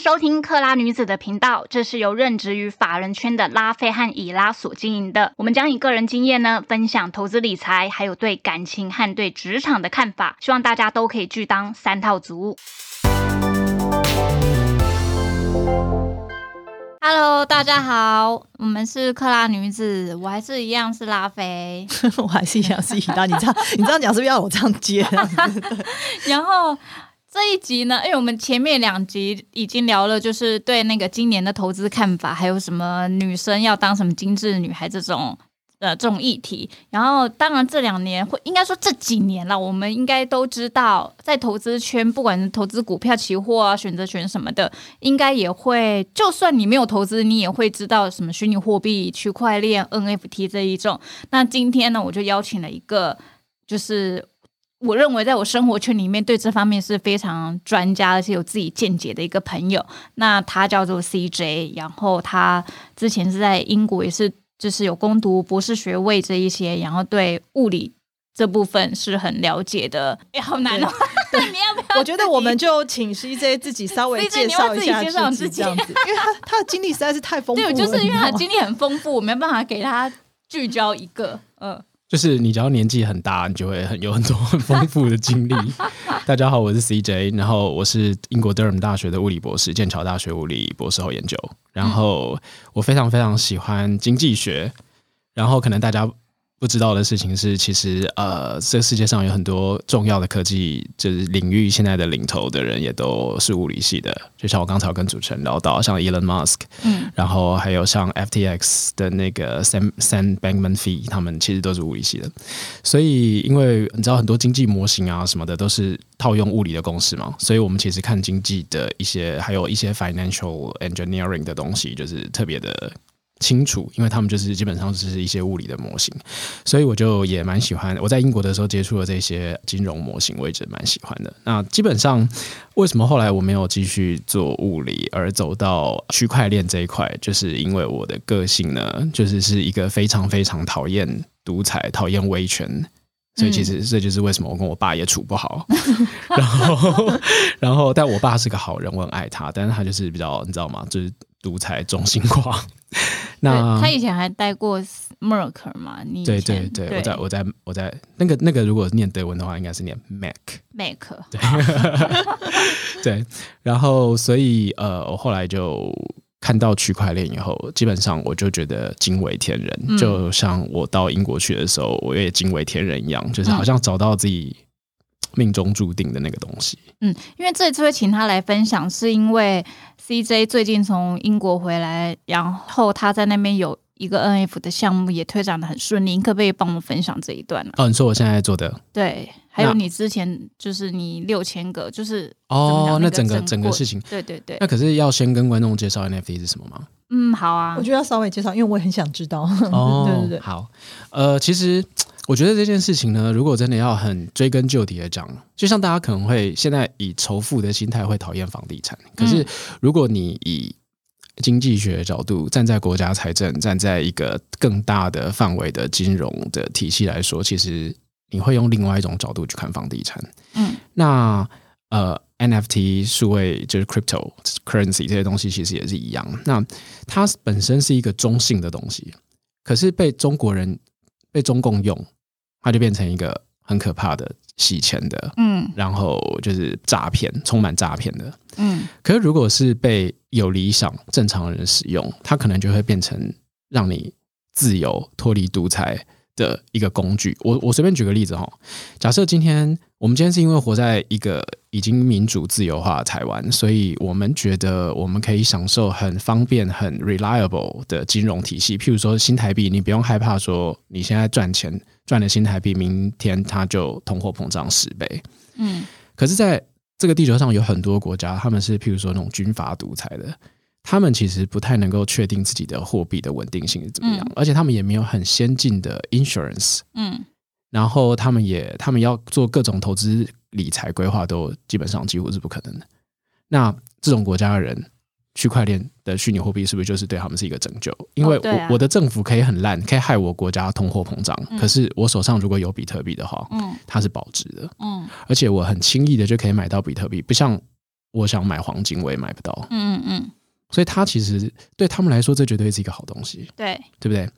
收听克拉女子的频道，这是由任职于法人圈的拉菲和以拉所经营的。我们将以个人经验呢，分享投资理财，还有对感情和对职场的看法，希望大家都可以拒当三套族。Hello，大家好，我们是克拉女子，我还是一样是拉菲，我还是一样是以拉。你这样，你这样讲是不是要我这样接？然后。这一集呢，因为我们前面两集已经聊了，就是对那个今年的投资看法，还有什么女生要当什么精致女孩这种呃这种议题。然后，当然这两年会应该说这几年了，我们应该都知道，在投资圈，不管是投资股票、期货啊、选择权什么的，应该也会，就算你没有投资，你也会知道什么虚拟货币、区块链、NFT 这一种。那今天呢，我就邀请了一个，就是。我认为，在我生活圈里面，对这方面是非常专家，而且有自己见解的一个朋友。那他叫做 CJ，然后他之前是在英国，也是就是有攻读博士学位这一些，然后对物理这部分是很了解的。哎，好难哦！你要不要？我觉得我们就请 CJ 自己稍微介绍一下自己，这样子，因为他他的经历实在是太丰富。对，就是因为他经历很丰富，我没办法给他聚焦一个，嗯。就是你只要年纪很大，你就会很有很多很丰富的经历。大家好，我是 CJ，然后我是英国德尔姆大学的物理博士，剑桥大学物理博士后研究。然后我非常非常喜欢经济学，然后可能大家。不知道的事情是，其实呃，这个世界上有很多重要的科技就是领域，现在的领头的人也都是物理系的。就像我刚才跟主持人聊到，像 Elon Musk，嗯，然后还有像 FTX 的那个 Sam Sam Bankman-Fried，他们其实都是物理系的。所以，因为你知道很多经济模型啊什么的都是套用物理的公式嘛，所以我们其实看经济的一些，还有一些 financial engineering 的东西，就是特别的。清楚，因为他们就是基本上是一些物理的模型，所以我就也蛮喜欢。我在英国的时候接触了这些金融模型，我一直蛮喜欢的。那基本上，为什么后来我没有继续做物理，而走到区块链这一块，就是因为我的个性呢，就是是一个非常非常讨厌独裁、讨厌威权，所以其实这就是为什么我跟我爸也处不好。然后，然后，但我爸是个好人，我很爱他，但是他就是比较，你知道吗？就是独裁、中心化。那他以前还待过 Merk 嘛？你对对对，我在我在我在那个那个，如果念德文的话，应该是念 Mac Mac。对 对，然后所以呃，我后来就看到区块链以后，基本上我就觉得惊为天人。就像我到英国去的时候，我也惊为天人一样，就是好像找到自己命中注定的那个东西。嗯，因为这次会请他来分享，是因为。CJ 最近从英国回来，然后他在那边有一个 NF 的项目也推展的很顺利，你可不可以帮我们分享这一段呢？哦，你说我现在做的，对，还有你之前就是你六千个，就是哦，那整个整个事情，对对对，那可是要先跟观众介绍 NFT 是什么吗？嗯，好啊，我觉得要稍微介绍，因为我也很想知道。哦，对对对，好，呃，其实。我觉得这件事情呢，如果真的要很追根究底的讲，就像大家可能会现在以仇富的心态会讨厌房地产，可是如果你以经济学角度站在国家财政，站在一个更大的范围的金融的体系来说，其实你会用另外一种角度去看房地产。嗯，那呃，NFT 数位就是 crypto currency 这些东西其实也是一样，那它本身是一个中性的东西，可是被中国人被中共用。它就变成一个很可怕的洗钱的，嗯，然后就是诈骗，充满诈骗的，嗯。可是如果是被有理想正常人使用，它可能就会变成让你自由脱离独裁。的一个工具，我我随便举个例子哈，假设今天我们今天是因为活在一个已经民主自由化的台湾，所以我们觉得我们可以享受很方便、很 reliable 的金融体系。譬如说新台币，你不用害怕说你现在赚钱赚的新台币，明天它就通货膨胀十倍。嗯，可是在这个地球上有很多国家，他们是譬如说那种军阀独裁的。他们其实不太能够确定自己的货币的稳定性是怎么样，而且他们也没有很先进的 insurance，嗯，然后他们也他们要做各种投资理财规划，都基本上几乎是不可能的。那这种国家的人，区块链的虚拟货币是不是就是对他们是一个拯救？因为我我的政府可以很烂，可以害我国家通货膨胀，可是我手上如果有比特币的话，嗯，它是保值的，嗯，而且我很轻易的就可以买到比特币，不像。我想买黄金，我也买不到。嗯嗯嗯，所以它其实对他们来说，这绝对是一个好东西，对，对不对？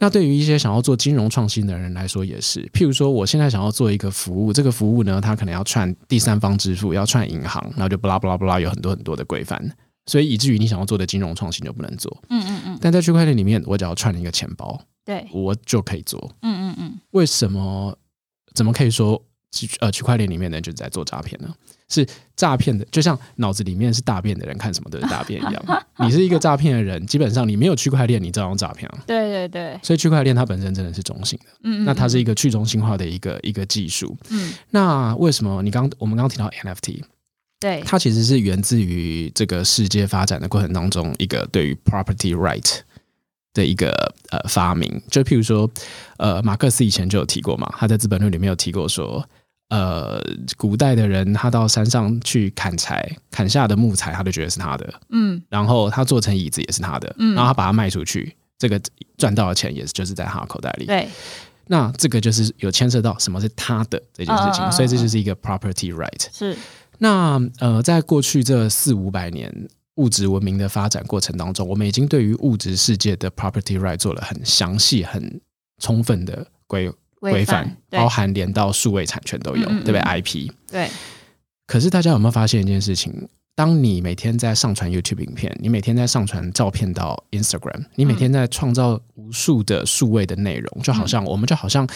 那对于一些想要做金融创新的人来说，也是。譬如说，我现在想要做一个服务，这个服务呢，它可能要串第三方支付，要串银行，然后就不拉不拉不拉，有很多很多的规范，所以以至于你想要做的金融创新就不能做。嗯嗯嗯，但在区块链里面，我只要串了一个钱包，对，我就可以做。嗯嗯嗯，为什么？怎么可以说区呃区块链里面的人就是在做诈骗呢？是诈骗的，就像脑子里面是大便的人看什么都是大便一样。你是一个诈骗的人，基本上你没有区块链，你照样诈骗啊。对对对，所以区块链它本身真的是中性的，嗯，那它是一个去中心化的一个一个技术。嗯，那为什么你刚我们刚刚提到 NFT，对，它其实是源自于这个世界发展的过程当中一个对于 property right 的一个呃发明。就譬如说，呃，马克思以前就有提过嘛，他在《资本论》里面有提过说。呃，古代的人他到山上去砍柴，砍下的木材他就觉得是他的，嗯，然后他做成椅子也是他的，嗯然后他把它卖出去，这个赚到的钱也是就是在他的口袋里。对，那这个就是有牵涉到什么是他的这件事情，所以这就是一个 property right。是，那呃，在过去这四五百年物质文明的发展过程当中，我们已经对于物质世界的 property right 做了很详细、很充分的规规范，包含连到数位产权都有，嗯嗯嗯对不对？IP。对，可是大家有没有发现一件事情？当你每天在上传 YouTube 影片，你每天在上传照片到 Instagram，你每天在创造无数的数位的内容，就好像我们就好像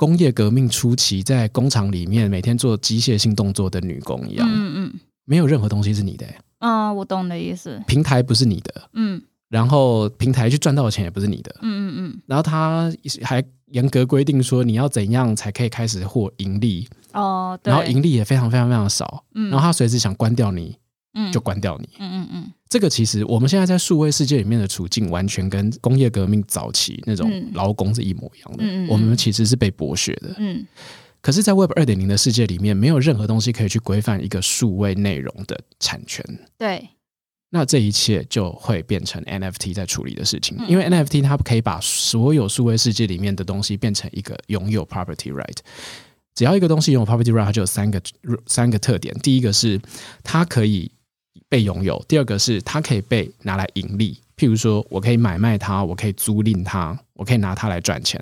工业革命初期在工厂里面每天做机械性动作的女工一样，嗯嗯。没有任何东西是你的、嗯，我懂你的意思，平台不是你的，嗯然后平台去赚到的钱也不是你的，嗯嗯嗯。然后他还严格规定说你要怎样才可以开始获盈利，嗯，哦，对，然后盈利也非常非常非常少，嗯，然后他随时想关掉你嗯。就关掉你。嗯嗯嗯这个其实我们现在在数位世界里面的处境，完全跟工业革命早期那种嗯劳工是一模一样的。我们其实是被剥削的。嗯可是，在 Web 二点零的世界里面，没有任何东西可以去规范一个数位内容的产权。对，那这一切就会变成 NFT 在处理的事情，嗯因为 NFT 它可以把所有数位世界里面的东西变成一个拥有 property right。只要一个东西拥有 property right，它就有三个三个特点。第一个是它可以被拥有，第二个是它可以被拿来盈利，譬如说我可以买卖它，我可以租赁它，我可以拿它来赚钱。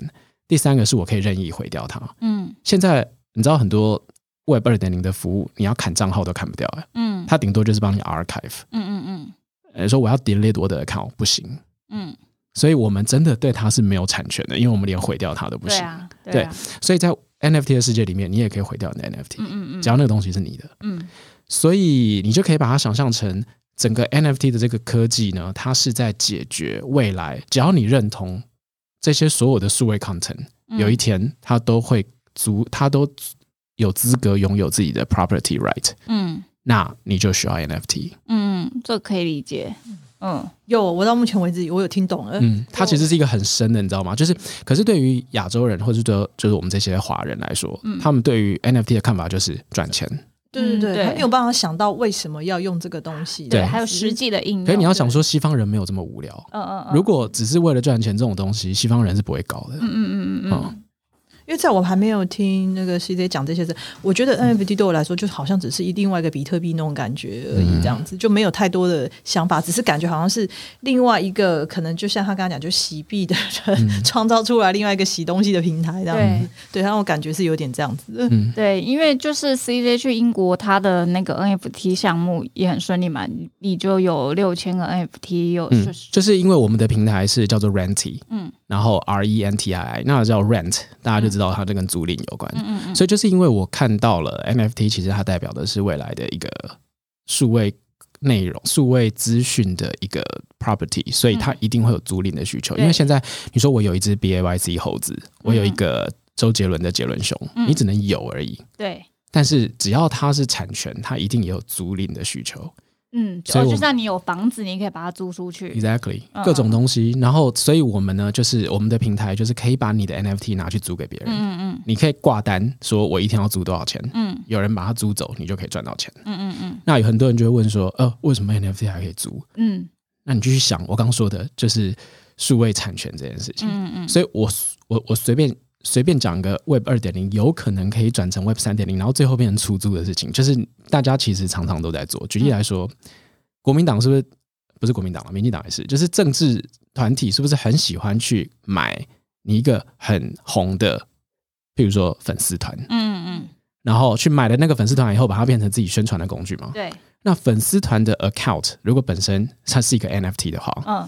第三个是我可以任意毁掉它。嗯现在你知道很多 Web 二点零的服务，你要砍账号都砍不掉、欸，嗯它顶多就是帮你 archive。嗯嗯嗯呃，说我要 delete 我的 account 不行，嗯，所以我们真的对它是没有产权的，因为我们连毁掉它都不行。对啊，对啊，所以在 NFT 的世界里面，你也可以毁掉你的 NFT，、嗯嗯嗯，只要那个东西是你的，嗯所以你就可以把它想象成整个 NFT 的这个科技呢，它是在解决未来，只要你认同这些所有的数位 content，、嗯有一天它都会足，它都有资格拥有自己的 property right，嗯那你就需要 NFT。嗯，这可以理解，嗯有，我到目前为止我有听懂了。嗯，它其实是一个很深的，你知道吗？就是，可是对于亚洲人或者是对就是我们这些华人来说，嗯他们对于 NFT 的看法就是赚钱。对对对，嗯对他没有办法想到为什么要用这个东西。对还有实际的应用，可是你要想说，西方人没有这么无聊。嗯嗯嗯，如果只是为了赚钱这种东西，西方人是不会搞的。嗯嗯嗯嗯嗯嗯，因为在我还没有听那个 CJ 讲这些事，我觉得 NFT 对我来说就好像只是一另外一个比特币那种感觉而已，嗯。这样子、就没有太多的想法，只是感觉好像是另外一个可能就像他刚刚讲，就洗币的人嗯。创造出来另外一个洗东西的平台这样对子。对，让我感觉是有点这样子。对，因为就是 CJ 去英国，他的那个 NFT 项目也很顺利嘛，你你就有六千个 NFT，有嗯就是就是因为我们的平台是叫做 Renty，嗯然后 R E N T I I，那叫 Rent，大家就知道它这跟租赁有关。嗯嗯嗯，所以就是因为我看到了 NFT，其实它代表的是未来的一个数位内容、数位资讯的一个 property，所以它一定会有租赁的需求。对因为现在你说我有一只 BAYC 猴子，我有一个周杰伦的杰伦熊，嗯你只能有而已。对，但是只要它是产权，它一定也有租赁的需求。嗯，所以哦就算你有房子，你可以把它租出去，Exactly，嗯各种东西。然后，所以我们呢，就是我们的平台就是可以把你的 NFT 拿去租给别人，嗯嗯你可以挂单说我一天要租多少钱，嗯有人把它租走，你就可以赚到钱。嗯嗯嗯那有很多人就会问说，呃，为什么 NFT 还可以租？嗯那你继续想，我刚说的就是数位产权这件事情。嗯嗯所以我我我随便随便讲个 Web 二点零，有可能可以转成 Web 三点零，然后最后变成出租的事情，就是大家其实常常都在做。举例来说，国民党是不是不是国民党了？民进党也是，就是政治团体是不是很喜欢去买你一个很红的，譬如说粉丝团，嗯嗯，然后去买了那个粉丝团以后，把它变成自己宣传的工具嘛？对，那粉丝团的 account 如果本身它是一个 NFT 的话，嗯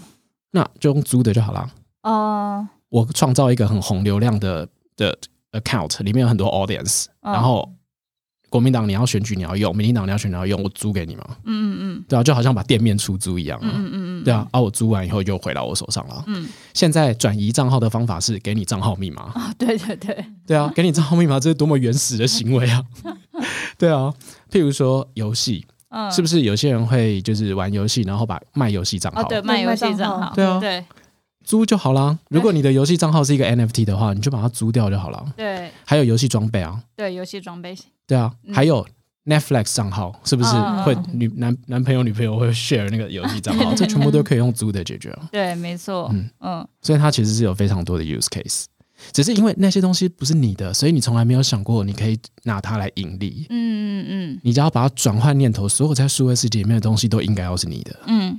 那就用租的就好了。哦，我创造一个很红流量的的 account，里面有很多 audience，、嗯。然后国民党你要选举你要用，民进党你要选举你要用，我租给你嘛，嗯嗯嗯。对啊，就好像把店面出租一样啊，嗯嗯嗯嗯，对啊，啊我租完以后就回到我手上了。嗯。现在转移账号的方法是给你账号密码，啊，对对对，对啊，给你账号密码，这是多么原始的行为啊！对啊，譬如说游戏，嗯，是不是有些人会就是玩游戏，然后把卖游戏账号、哦，对，卖游戏卖账号。账号，对啊。对租就好啦。如果你的游戏账号是一个 NFT 的话，你就把它租掉就好了。对还有游戏装备啊，对，游戏装备，对啊，嗯还有 Netflix 账号，是不是嗯会女男男朋友女朋友会 share 那个游戏账号？这全部都可以用租的解决啊。对，没错，嗯嗯所以它其实是有非常多的 use case，只是因为那些东西不是你的，所以你从来没有想过你可以拿它来盈利。嗯嗯你只要把它转换念头，所有在数位世界里面的东西都应该要是你的。嗯，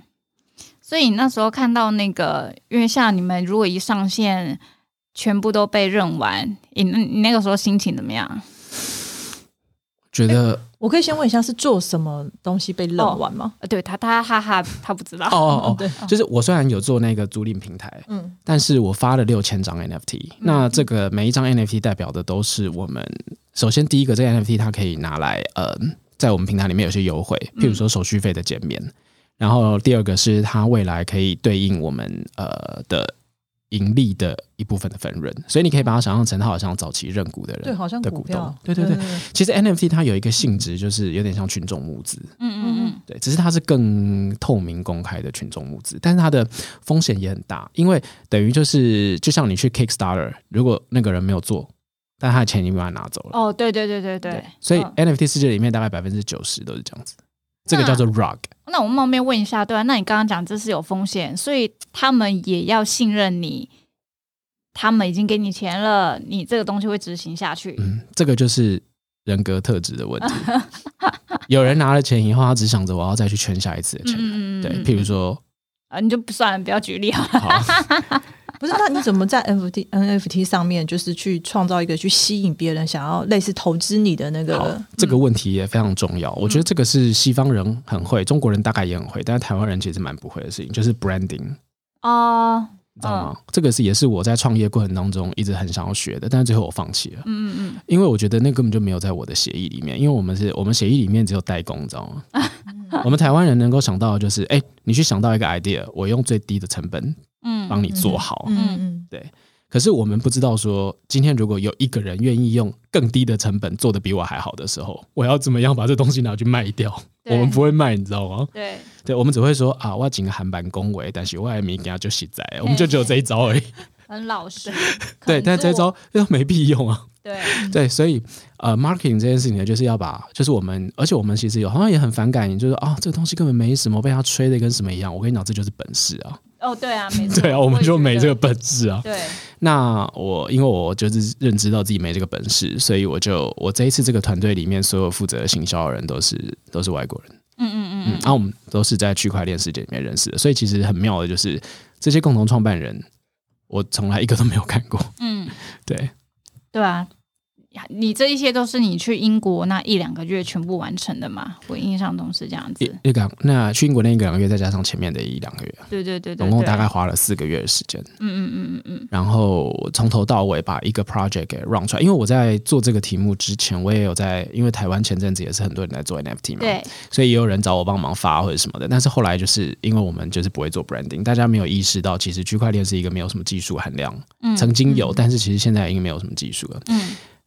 所以你那时候看到那个，因为像你们如果一上线，全部都被认完，你你那个时候心情怎么样？觉得我可以先问一下，是做什么东西被认完吗？呃，对他他哈哈，他不知道哦哦哦对哦，就是我虽然有做那个租赁平台，嗯但是我发了六千张 NFT，、那这个每一张 NFT 代表的都是我们首先第一个，这个 NFT 它可以拿来呃，在我们平台里面有些优惠，譬如说手续费的减免。然后第二个是它未来可以对应我们呃的盈利的一部分的分润，所以你可以把它想象成它好像早期认股的人，对，好像的股东，对对对。其实 NFT 它有一个性质，就是有点像群众募资，嗯嗯嗯对，只是它是更透明公开的群众募资，但是它的风险也很大，因为等于就是就像你去 Kickstarter，如果那个人没有做，但他的钱已经被他拿走了，哦，对对对对对，所以嗯。NFT 世界里面大概百分之九十都是这样子，这个叫做 rug。那我冒昧问一下，对啊，那你刚刚讲这是有风险，所以他们也要信任你，他们已经给你钱了，你这个东西会执行下去。嗯，这个就是人格特质的问题。有人拿了钱以后，他只想着我要再去圈下一次的钱。嗯对，譬如说，啊，你就不算了，不要举例好了。好，不是，那你怎么在 NFT NFT 上面就是去创造一个去吸引别人想要类似投资你的那个？，这个问题也非常重要。我觉得这个是西方人很会，中国人大概也很会，但是台湾人其实蛮不会的事情，就是 branding。哦，你知道吗？这个是也是我在创业过程当中一直很想要学的，但是最后我放弃了，嗯嗯因为我觉得那根本就没有在我的协议里面，因为我们是我们协议里面只有代工，你知道吗？我们台湾人能够想到的就是，哎、你去想到一个 idea，我用最低的成本嗯帮你做好。嗯嗯对可是我们不知道说，今天如果有一个人愿意用更低的成本做的比我还好的时候，我要怎么样把这东西拿去卖掉？我们不会卖，你知道吗？对，对，我们只会说啊，我要请个韩版恭维，但是我还没给他就洗在，我们就只有这一招而已。很老实。对，但这一招又没屁用啊。对，对，所以呃，marketing 这件事情呢，就是要把，就是我们，而且我们其实有好像也很反感，就是啊，这个东西根本没什么，被他吹的跟什么一样。我跟你讲，这就是本事啊。哦，对啊，没错。对啊，我们就没这个个。本事啊。对，那我因为我就是认知到自己没这个本事，所以我就我这一次这个团队里面所有负责行销的人都是都是外国人，嗯嗯嗯嗯，然后我们都是在区块链世界里面认识的，所以其实很妙的就是这些共同创办人，我从来一个都没有看过。嗯，对，对啊。你这一些都是你去英国那一两个月全部完成的吗？我印象中是这样子。一一个那去英国那一个两个月，再加上前面的一两个月，对对对对，总共大概花了四个月的时间。嗯嗯嗯嗯嗯然后从头到尾把一个 project 给 run 出来。因为我在做这个题目之前，我也有在，因为台湾前阵子也是很多人在做 NFT 嘛，对，所以也有人找我帮忙发或者什么的。但是后来就是因为我们就是不会做 branding，大家没有意识到，其实区块链是一个没有什么技术含量，嗯曾经有，但是其实现在已经没有什么技术了。嗯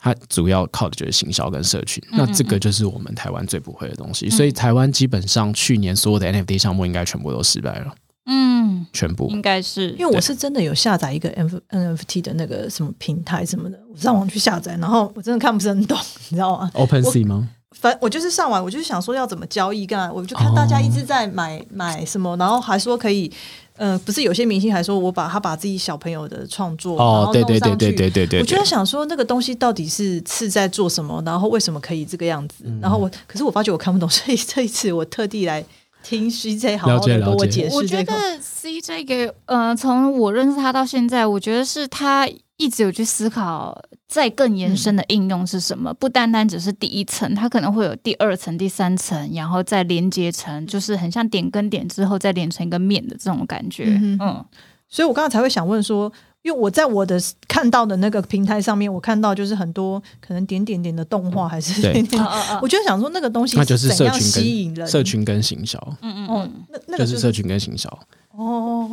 它主要靠的就是行销跟社群，嗯那这个就是我们台湾最不会的东西。所以台湾基本上去年所有的 NFT 项目应该全部都失败了，嗯，全部。应该是因为我是真的有下载一个 N NFT 的那个什么平台什么的，我上网去下载，然后我真的看不是很懂，你知道吗？Open Sea 吗？反我就是上网，我就是想说要怎么交易，干嘛？我就看大家一直在买、买什么，然后还说可以呃，不是有些明星还说我把他把自己小朋友的创作然后，哦对对对对对对对，我就在想说，那个东西到底是是在做什么，然后为什么可以这个样子？嗯然后我，可是我发觉我看不懂，所以这一次我特地来听 CJ 好好了解的跟我了解释我觉。得 CJ 给呃，从我认识他到现在，我觉得是他一直有去思考，再更延伸的应用是什么，不单单只是第一层，它可能会有第二层、第三层，然后再连接成，就是很像点跟点之后再连成一个面的这种感觉。嗯嗯所以我刚刚才会想问说，因为我在我的看到的那个平台上面，我看到就是很多可能点点点的动画，还是对 我就想说那个东西那就是怎样社群吸引人？跟社群跟行销，嗯嗯，，那那个就是社群跟行销。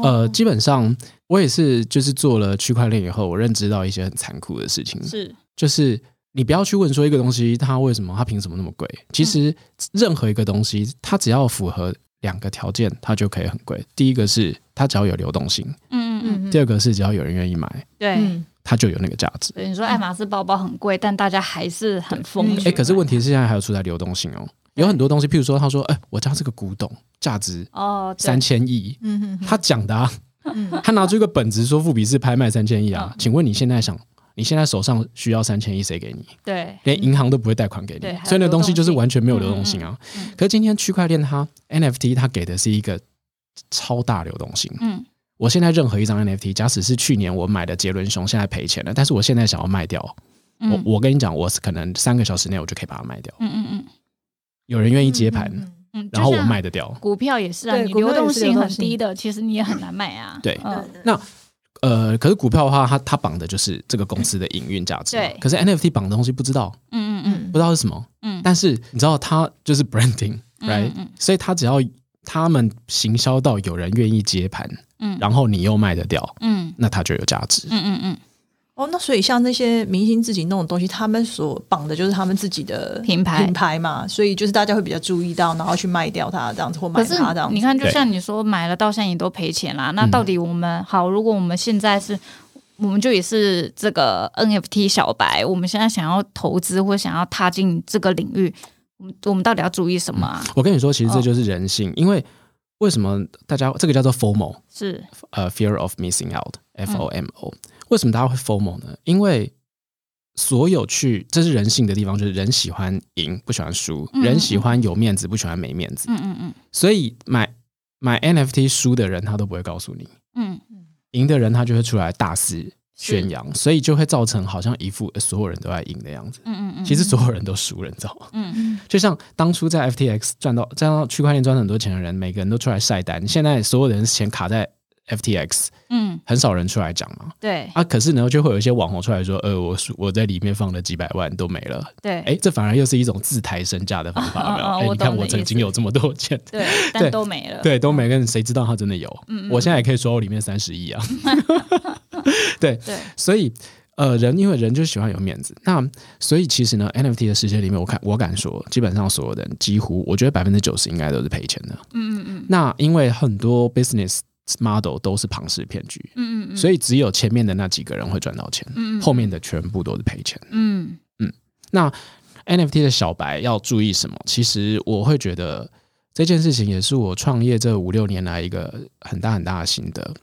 呃，基本上我也是，就是做了区块链以后，我认知到一些很残酷的事情，是。就是你不要去问说一个东西它为什么它凭什么那么贵，其实任何一个东西它只要符合两个条件，它就可以很贵。第一个是它只要有流动性，嗯嗯嗯，嗯。第二个是只要有人愿意买，对。嗯它就有那个价值。对，你说爱马仕包包很贵，但大家还是很疯嗯去买。哎、可是问题是现在还有出在流动性哦，有很多东西，譬如说他说，哎、我家这个古董价值哦，三千亿，嗯哼他讲的、啊，嗯他拿出一个本子说富比士拍卖三千亿啊嗯，请问你现在想，你现在手上需要三千亿，谁给你？对连银行都不会贷款给你所以那东西就是完全没有流动性啊。嗯嗯嗯可是今天区块链它 NFT 它给的是一个超大流动性。嗯我现在任何一张 NFT，假使是去年我买的杰伦熊，现在赔钱了，但是我现在想要卖掉，嗯。我我跟你讲，我是可能三个小时内我就可以把它卖掉，嗯嗯嗯。有人愿意接盘，嗯嗯，然后我卖得掉。股票也是啊，你流动性很低的，其实你也很难卖啊。对。嗯。那呃，可是股票的话，它它绑的就是这个公司的营运价值。对。可是 NFT 绑的东西不知道，嗯嗯嗯。不知道是什么。嗯。但是你知道它就是 branding，right？、嗯嗯。所以它只要他们行销到有人愿意接盘，嗯然后你又卖得掉，嗯那它就有价值。嗯嗯嗯，哦，那所以像那些明星自己弄的东西，他们所绑的就是他们自己的品牌品牌嘛，所以就是大家会比较注意到，然后去卖掉它这样子，或买它这样子。你看，就像你说买了到现在你都赔钱啦，那嗯到底我们好？如果我们现在是。我们就也是这个 NFT 小白，我们现在想要投资或想要踏进这个领域，我们我们到底要注意什么啊？我跟你说，其实这哦。就是人性，因为为什么大家这个叫做 FOMO，是，呃，fear of missing out，F 嗯。O M O，、为什么大家会 FOMO 呢？因为所有去这是人性的地方，就是人喜欢赢，不喜欢输；嗯人喜欢有面子，不喜欢没面子。嗯嗯嗯。所以买买 NFT 输的人，他都不会告诉你；嗯，赢的人，他就会出来大肆宣扬，所以就会造成好像一副呃所有人都在赢的样子。嗯嗯嗯，其实所有人都输了，你知道吗？嗯就像当初在 FTX 赚到赚到区块链赚很多钱的人，每个人都出来晒单，现在所有人钱卡在 FTX，嗯，很少人出来讲嘛。对。啊，可是呢，就会有一些网红出来说，呃，我输我在里面放了几百万都没了，对，哎，这反而又是一种自抬身价的方法？哎，哦哦你看我曾经有这么多钱，对，对。但都没了，对，都没了谁知道他真的有？嗯嗯我现在也可以说我里面三十亿啊，对，对，所以呃，人因为人就喜欢有面子，那所以其实呢，NFT 的世界里面，我看我敢说，基本上所有人几乎，我觉得百分之九十应该都是赔钱的。嗯嗯嗯。那因为很多 business model 都是庞氏骗局，嗯嗯，所以只有前面的那几个人会赚到钱，嗯嗯后面的全部都是赔钱。嗯。嗯。那 NFT 的小白要注意什么？其实我会觉得这件事情也是我创业这五六年来一个很大很大的心得，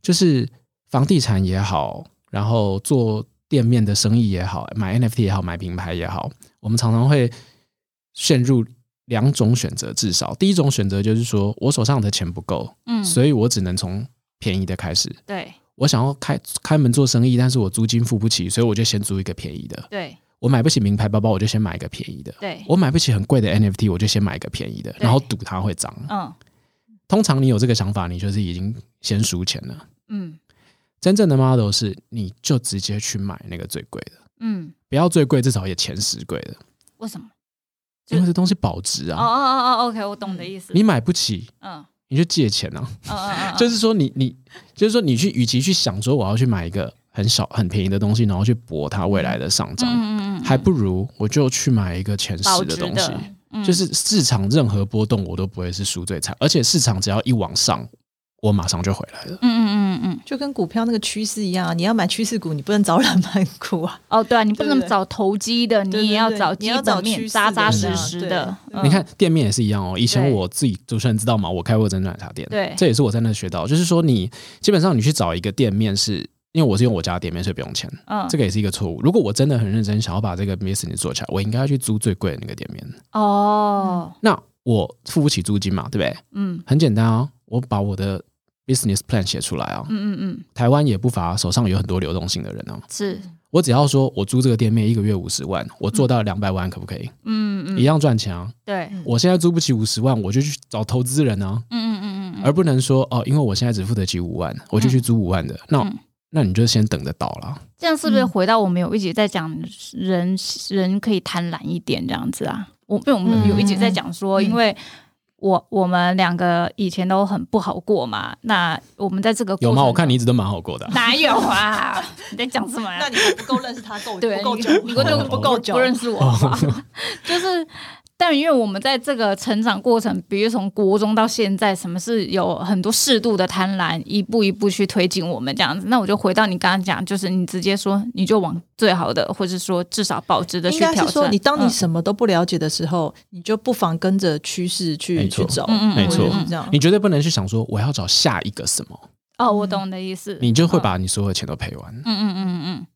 就是房地产也好，然后做店面的生意也好，买 NFT 也好，买品牌也好，我们常常会陷入两种选择，至少第一种选择就是说我手上的钱不够，嗯，所以我只能从便宜的开始。对我想要开开门做生意，但是我租金付不起，所以我就先租一个便宜的。对我买不起名牌包包，我就先买一个便宜的。对，我买不起很贵的 NFT，我就先买一个便宜的，然后赌它会涨。嗯通常你有这个想法，你就是已经先输钱了。嗯真正的 model 是，你就直接去买那个最贵的，嗯，不要最贵，至少也前十贵的，为什么？因为这东西保值哦啊。哦哦哦，OK，我懂你的意思。你买不起，嗯你就借钱啊。嗯嗯嗯，就是说你，你就是说，你去，与其去想说我要去买一个很小很便宜的东西，然后去博它未来的上涨，嗯嗯嗯，还不如我就去买一个前十的东西。就是市场任何波动我都不会是输最惨，而且市场只要一往上，我马上就回来了。嗯嗯嗯嗯，就跟股票那个趋势一样啊，你要买趋势股，你不能找冷门股啊。哦，对啊，你不能找投机的，你也要找基你要找本面扎扎实实的。你看店面也是一样哦。以前我自己主持人知道吗？我开过珍珠奶茶店，对这也是我在那学到，就是说你基本上你去找一个店面是。因为我是用我家的店面，所以不用钱，嗯，这个也是一个错误。如果我真的很认真想要把这个 business 做起来，我应该要去租最贵的那个店面。哦，那我付不起租金嘛，对不对？嗯很简单啊，我把我的 business plan 写出来啊。嗯嗯嗯，台湾也不乏手上有很多流动性的人啊。是，我只要说我租这个店面一个月五十万，我做到两百万可不可以？嗯嗯，一样赚钱啊。对，我现在租不起五十万，我就去找投资人啊，嗯嗯嗯嗯，而不能说哦，因为我现在只付得起五万，我就去租五万的。那嗯那你就先等着倒了。这样是不是回到我们有一集在讲人人可以贪婪一点这样子啊？我因为我们有一集在讲说，嗯因为我我们两个以前都很不好过嘛，那我们在这个有吗？我看你一直都蛮好过的啊、哪有啊？你在讲什么呀？那你还不够认识他，够对，不够久，你 够久，不认识我 就是。但因为我们在这个成长过程，比如从国中到现在，什么是有很多适度的贪婪，一步一步去推进我们这样子。那我就回到你刚刚讲，就是你直接说，你就往最好的，或者说至少保值的去应该挑战。是说，你当你嗯什么都不了解的时候，你就不妨跟着趋势去没错去走，嗯嗯嗯没错。你绝对不能去想说我要找下一个什么，哦，我懂你的意思，你就会嗯把你所有的钱都赔完。嗯嗯嗯嗯。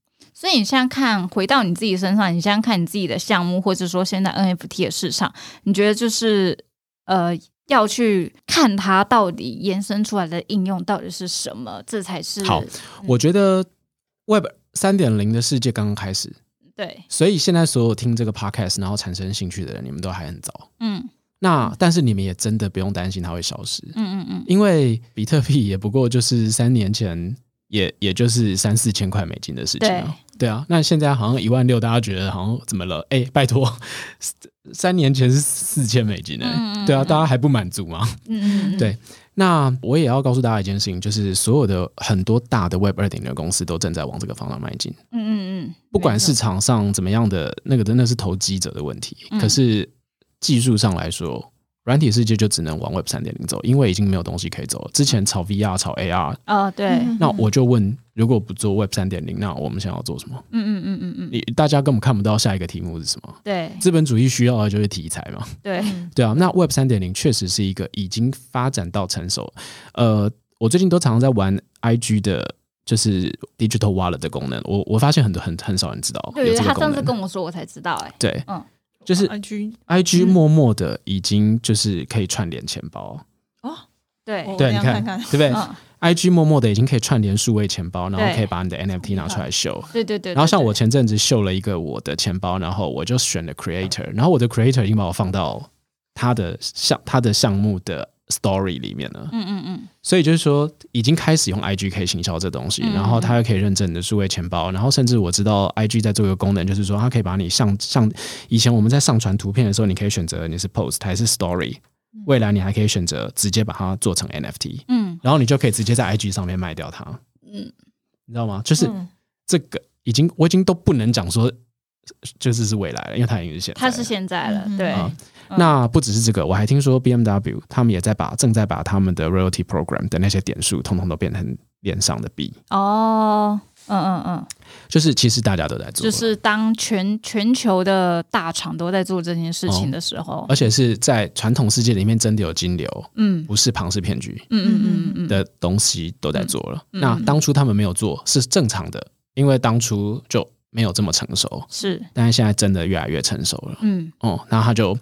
所以你现在看，回到你自己身上，你现在看你自己的项目，或者说现在 NFT 的市场，你觉得就是呃，要去看它到底延伸出来的应用到底是什么，这才是好我觉得 Web 三点零的世界刚刚开始，对，所以现在所有听这个 podcast 然后产生兴趣的人，你们都还很早。嗯那但是你们也真的不用担心它会消失，嗯嗯嗯，因为比特币也不过就是三年前也也就是三四千块美金的事情啊。对啊，那现在好像一万六，大家觉得好像怎么了？哎，拜托，三年前是四千美金呢、嗯嗯对啊，嗯大家还不满足吗？嗯嗯，对那我也要告诉大家一件事情，就是所有的很多大的 Web 二点零的公司都正在往这个方向迈进。嗯嗯嗯，不管市场上怎么样的，那个真的是投机者的问题。嗯可是技术上来说，软体世界就只能往 Web 三点零走，因为已经没有东西可以走了。之前炒 VR、炒 AR，哦对，嗯那我就问，如果不做 Web 三点零，那我们想要做什么？嗯嗯嗯嗯嗯，你大家根本看不到下一个题目是什么。对资本主义需要的就是题材嘛，对，对啊。那 Web 三点零确实是一个已经发展到成熟。呃，我最近都常常在玩 IG 的，就是 Digital Wallet 的功能。我我发现很多很很少人知道有对，他这个功能。上次跟我说，我才知道，哎，对，嗯就是 IG IG 默默的已经就是可以串联钱包，哦，对，对，你看对不对？嗯，？IG 默默的已经可以串联数位钱包，然后可以把你的 NFT 拿出来秀。对对对，然后像我前阵子秀了一个我的钱包，然后我就选了 Creator，然后我的 Creator 已经把我放到他的项他的项目的 Story 里面了。嗯嗯嗯，所以就是说，已经开始用 IG 可以行销这东西，嗯然后它又可以认证你的数位钱包，然后甚至我知道 IG 在做一个功能，就是说它可以把你上上以前我们在上传图片的时候，你可以选择你是 Post 还是 Story，未来你还可以选择直接把它做成 NFT，嗯。然后你就可以直接在 IG 上面卖掉它，嗯，你知道吗？就是嗯。这个已经我已经都不能讲说就是是未来了，因为它已经是现在了，他是现在了，嗯对，那不只是这个，我还听说 BMW 他们也在把正在把他们的 royalty program 的那些点数，通通都变成链上的币，哦，嗯嗯嗯，就是其实大家都在做，就是当全全球的大厂都在做这件事情的时候，而且是在传统世界里面真的有金流，嗯不是庞氏骗局嗯嗯嗯嗯，的东西都在做了。嗯那当初他们没有做是正常的，因为当初就没有这么成熟，是，但是现在真的越来越成熟了。嗯哦，那他就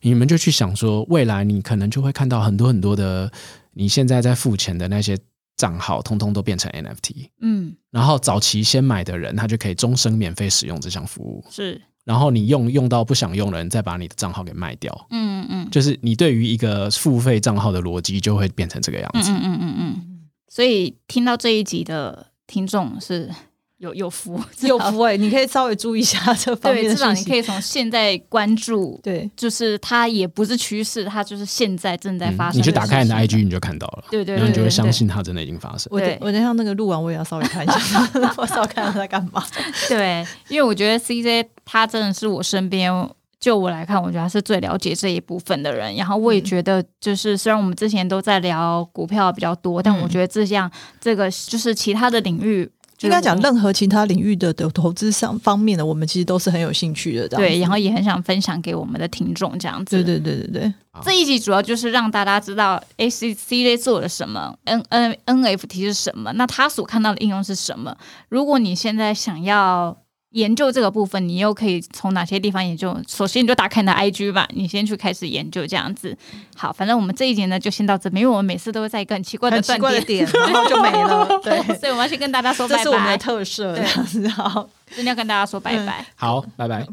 你们就去想说，未来你可能就会看到很多很多的你现在在付钱的那些账号，通通都变成 NFT。嗯然后早期先买的人，他就可以终生免费使用这项服务。是，然后你用用到不想用的人，再把你的账号给卖掉。嗯嗯就是你对于一个付费账号的逻辑就会变成这个样子。嗯嗯嗯嗯嗯，所以听到这一集的听众是有有福，有福 哎，你可以稍微注意一下这方面对，至少你可以从现在关注，对就是它也不是趋势，它就是现在正在发嗯生、你去打开你的 IG，，你就看到了，对对对然后你就会对对相信它真的已经发生。我我等一下那个录完我也要稍微看一下，我稍微看他在干嘛。对，因为我觉得 CJ 他真的是我身边就我来看，我觉得他是最了解这一部分的人。然后我也觉得，就是虽然我们之前都在聊股票比较多，但我觉得这项这个就是其他的领域。应该讲任何其他领域的的投资上方面的，我们其实都是很有兴趣的。对，然后也很想分享给我们的听众这样子。对对对对对。这一集主要就是让大家知道 A C C J 做了什么，N N N F T 是什么，那他所看到的应用是什么。如果你现在想要。研究这个部分，你又可以从哪些地方研究？首先，你就打开你的 IG 吧，你先去开始研究这样子。好，反正我们这一节呢就先到这边，因为我们每次都会在一个很奇怪的断点，然后就没了。对，所以我们要先跟大家说拜拜，这是我们的特色。这样子，好，今天要跟大家说拜拜。好，拜拜。